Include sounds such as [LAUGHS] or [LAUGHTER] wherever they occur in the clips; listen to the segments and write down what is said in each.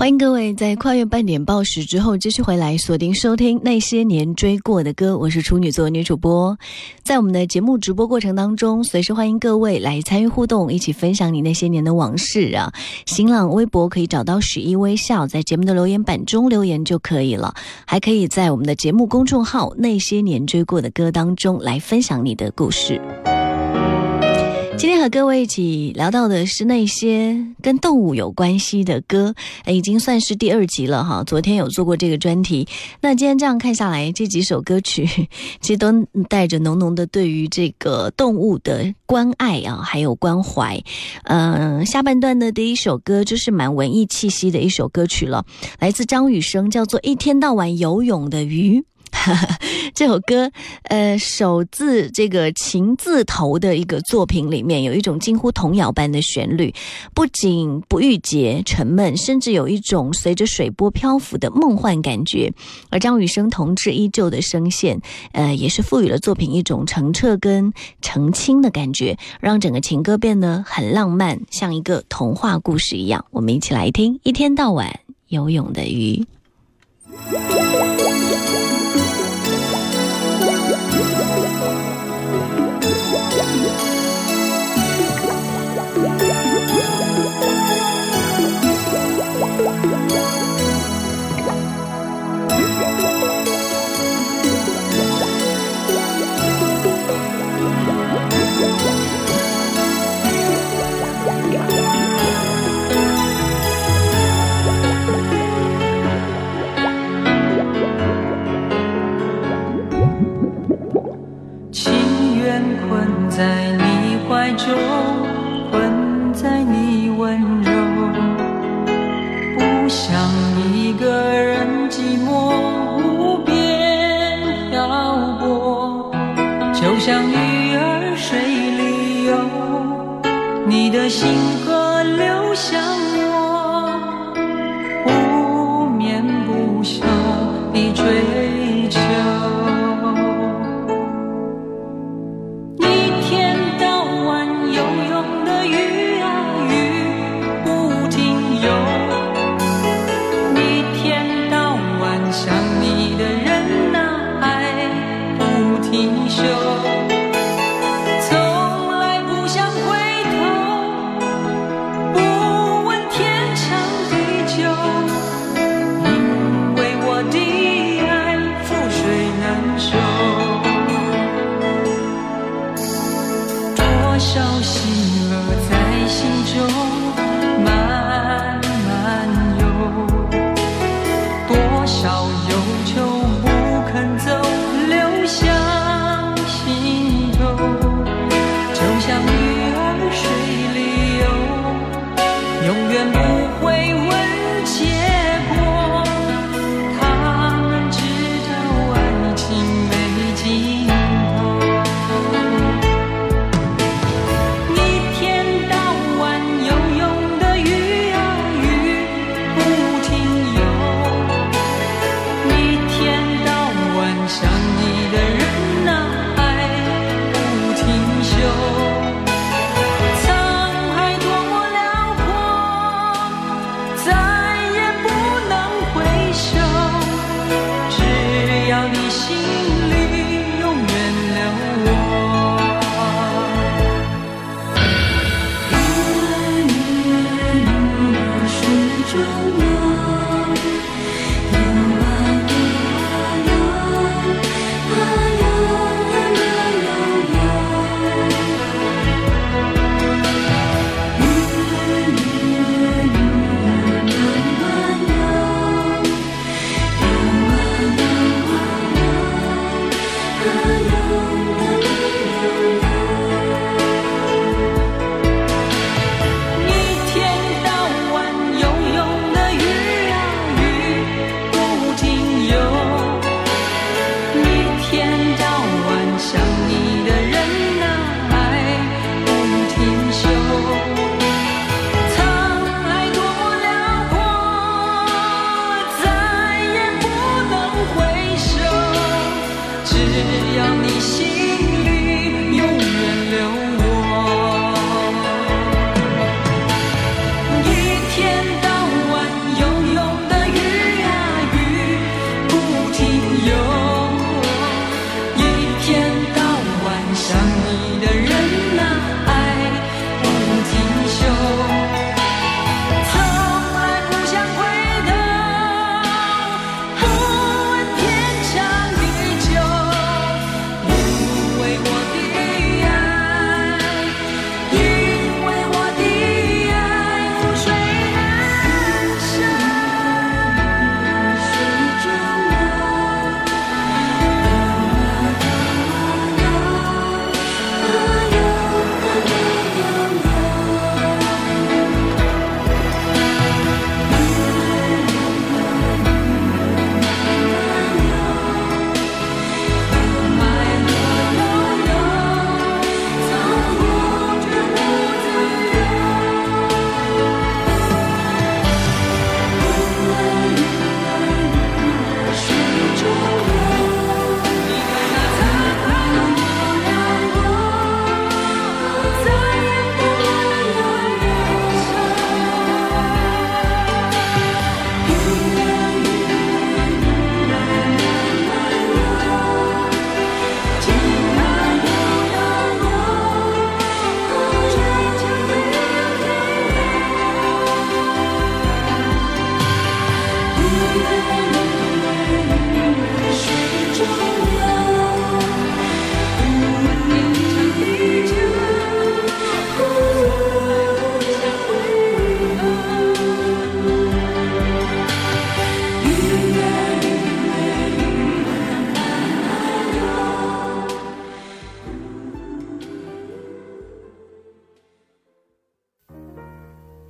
欢迎各位在跨越半点报时之后继续回来锁定收听那些年追过的歌，我是处女座女主播，在我们的节目直播过程当中，随时欢迎各位来参与互动，一起分享你那些年的往事啊！新浪微博可以找到许一微笑，在节目的留言板中留言就可以了，还可以在我们的节目公众号那些年追过的歌当中来分享你的故事。今天和各位一起聊到的是那些跟动物有关系的歌，已经算是第二集了哈。昨天有做过这个专题，那今天这样看下来，这几首歌曲 [LAUGHS] 其实都带着浓浓的对于这个动物的关爱啊，还有关怀。嗯，下半段的第一首歌就是蛮文艺气息的一首歌曲了，来自张雨生，叫做《一天到晚游泳的鱼》。[LAUGHS] 这首歌，呃，首字这个情字头的一个作品里面，有一种近乎童谣般的旋律，不仅不郁结沉闷，甚至有一种随着水波漂浮的梦幻感觉。而张雨生同志依旧的声线，呃，也是赋予了作品一种澄澈跟澄清的感觉，让整个情歌变得很浪漫，像一个童话故事一样。我们一起来听《一天到晚游泳的鱼》。Oh. 你心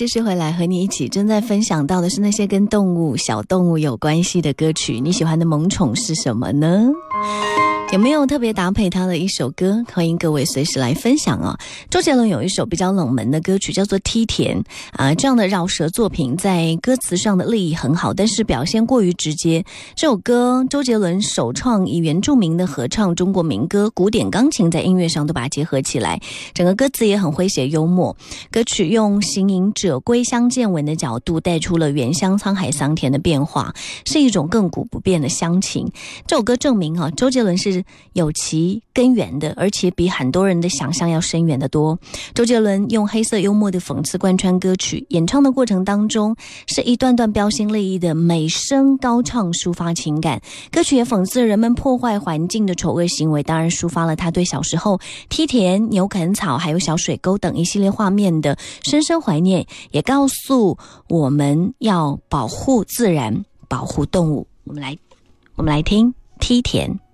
继续回来，和你一起正在分享到的是那些跟动物、小动物有关系的歌曲。你喜欢的萌宠是什么呢？有没有特别搭配他的一首歌？欢迎各位随时来分享啊！周杰伦有一首比较冷门的歌曲，叫做《梯田》啊，这样的绕舌作品在歌词上的立意很好，但是表现过于直接。这首歌周杰伦首创以原住民的合唱中国民歌、古典钢琴在音乐上都把它结合起来，整个歌词也很诙谐幽默。歌曲用行吟者归乡见闻的角度，带出了原乡沧海桑田的变化，是一种亘古不变的乡情。[LAUGHS] 这首歌证明啊，周杰伦是有其根源的，而且比很多人的想象要深远得多。周杰伦用黑色幽默的讽刺贯穿歌曲，演唱的过程当中是一段段标新立异的美声高唱，抒发情感。歌曲也讽刺人们破坏环境的丑恶行为，当然抒发了他对小时候梯田、牛啃草还有小水沟等一系列画面的深深怀念，也告诉我们要保护自然、保护动物。我们来，我们来听梯田。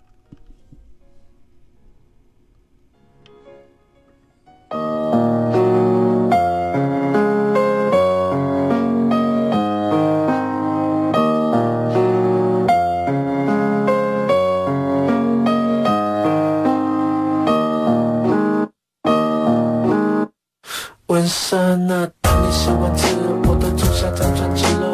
山啊，当你喜欢吃，我的种下辗转之。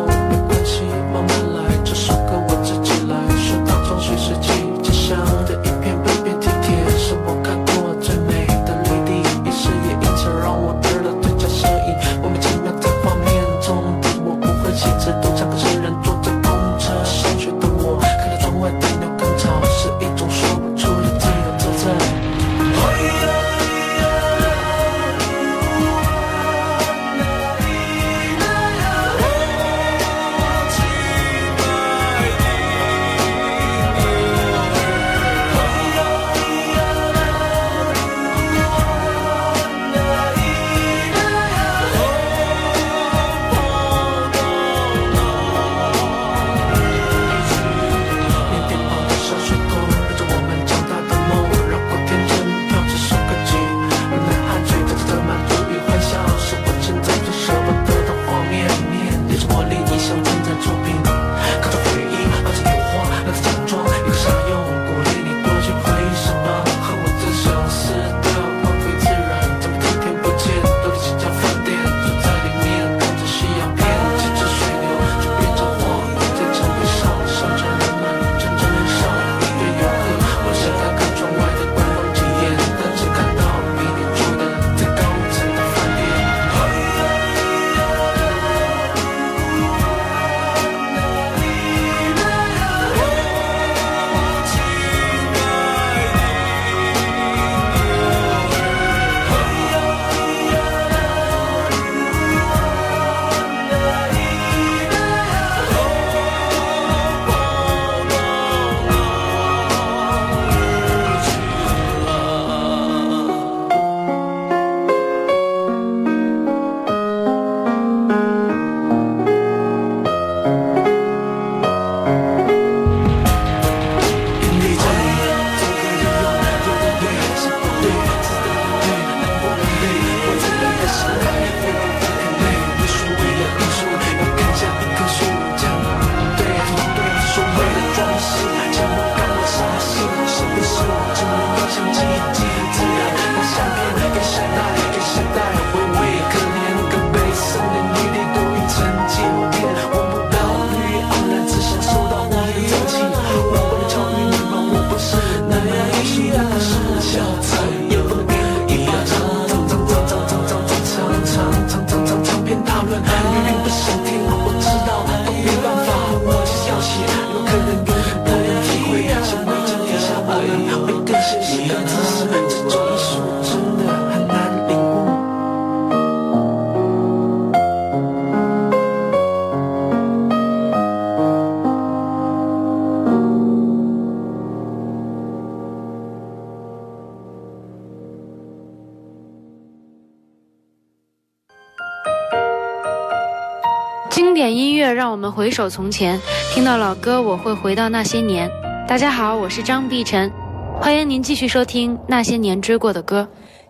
回首从前，听到老歌我会回到那些年。大家好，我是张碧晨，欢迎您继续收听那些年追过的歌。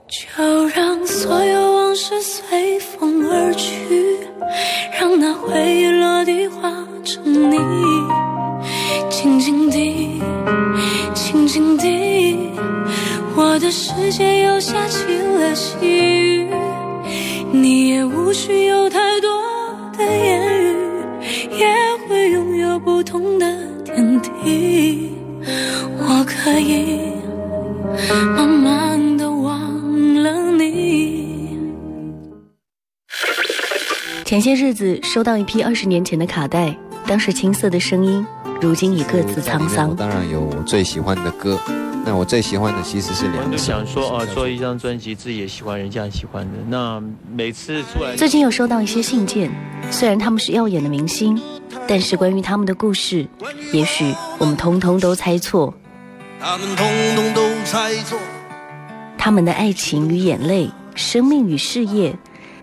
就让所有往事随风而去，让那回忆落地化成泥，静静地，静静地，我的世界又下起了细雨，你也无不同的天地，我可以慢慢的忘了你。前些日子收到一批二十年前的卡带，当时青涩的声音，如今已各自沧桑。当然有我最喜欢的歌，那我最喜欢的其实是两就首。想说啊，做一张专辑，自己也喜欢，人家也喜欢的。那每次出来，最近有收到一些信件，虽然他们是耀眼的明星，但是关于他们的故事，也许我们通通都猜错。他们通通都猜错。他们的爱情与眼泪，生命与事业，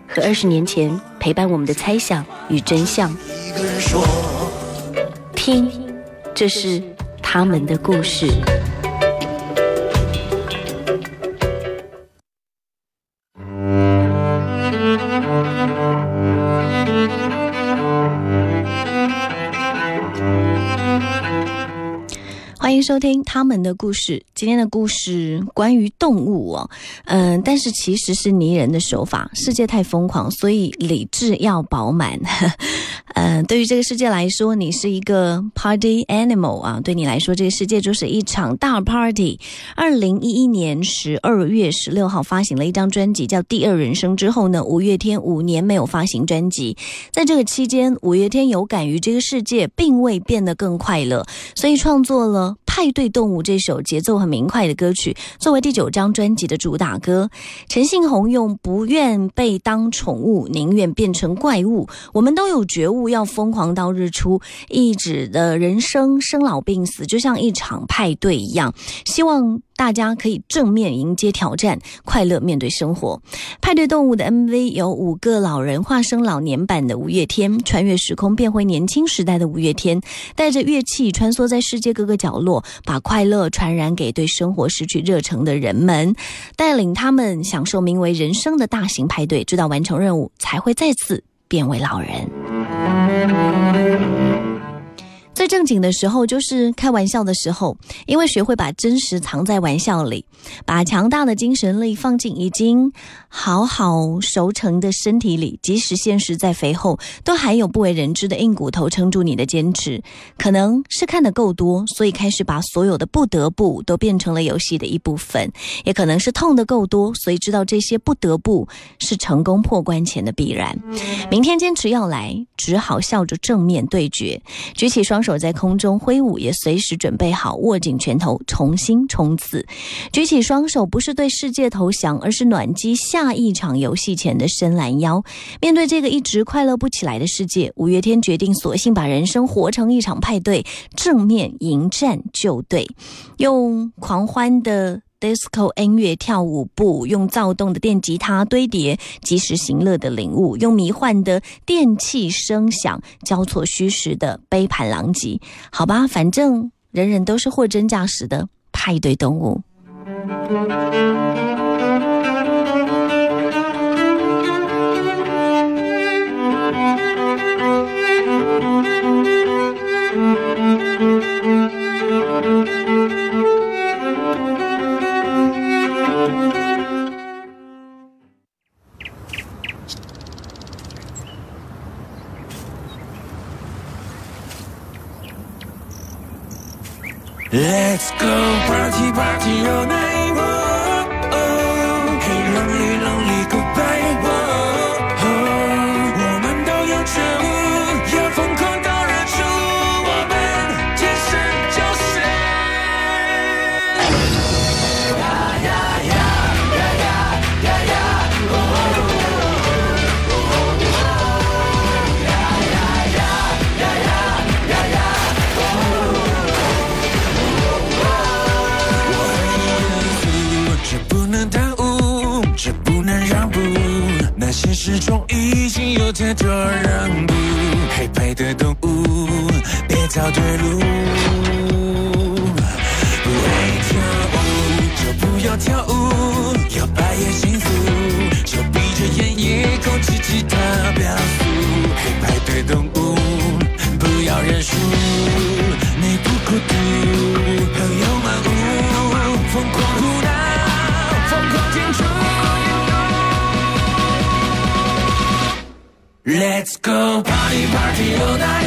和二十年前陪伴我们的猜想与真相。听，这是他们的故事。收听他们的故事。今天的故事关于动物哦，嗯，但是其实是拟人的手法。世界太疯狂，所以理智要饱满。[LAUGHS] 嗯，对于这个世界来说，你是一个 party animal 啊，对你来说，这个世界就是一场大 party。二零一一年十二月十六号发行了一张专辑，叫《第二人生》。之后呢，五月天五年没有发行专辑，在这个期间，五月天有感于这个世界并未变得更快乐，所以创作了。派对动物这首节奏很明快的歌曲，作为第九张专辑的主打歌，陈信宏用“不愿被当宠物，宁愿变成怪物”，我们都有觉悟，要疯狂到日出，一指的人生生老病死就像一场派对一样，希望。大家可以正面迎接挑战，快乐面对生活。派对动物的 MV 有五个老人化身老年版的五月天，穿越时空变回年轻时代的五月天，带着乐器穿梭在世界各个角落，把快乐传染给对生活失去热忱的人们，带领他们享受名为人生的大型派对，直到完成任务才会再次变为老人。正经的时候就是开玩笑的时候，因为学会把真实藏在玩笑里，把强大的精神力放进已经好好熟成的身体里，即使现实再肥厚，都还有不为人知的硬骨头撑住你的坚持。可能是看得够多，所以开始把所有的不得不都变成了游戏的一部分；也可能是痛得够多，所以知道这些不得不是成功破关前的必然。明天坚持要来，只好笑着正面对决，举起双手。在空中挥舞，也随时准备好握紧拳头，重新冲刺。举起双手，不是对世界投降，而是暖机下一场游戏前的伸懒腰。面对这个一直快乐不起来的世界，五月天决定索性把人生活成一场派对，正面迎战就对，用狂欢的。Disco 音乐跳舞步，用躁动的电吉他堆叠及时行乐的领悟，用迷幻的电器声响交错虚实的杯盘狼藉。好吧，反正人人都是货真价实的派对动物。Let's go party party all night. 跳舞，摇摆也幸福，就闭着眼也控制其他表述。黑白对动物，不要认输，你不孤独，朋友们呜，疯狂胡闹，疯狂庆祝。Let's go party party all night,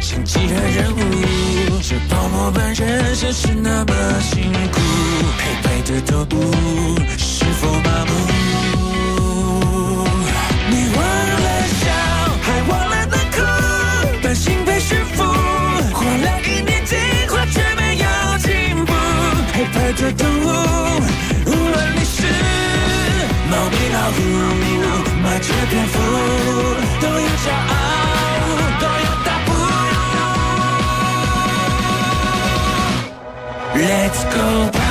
像其他任务，这泡沫般人生是那么辛苦。黑白的动物，是否麻木？你忘了笑，还忘了那哭，担心被驯服，花了一年进化却没有进步。黑白的动物，无论你是猫咪老虎，麻雀蝙蝠，都有骄傲，都有 Let's go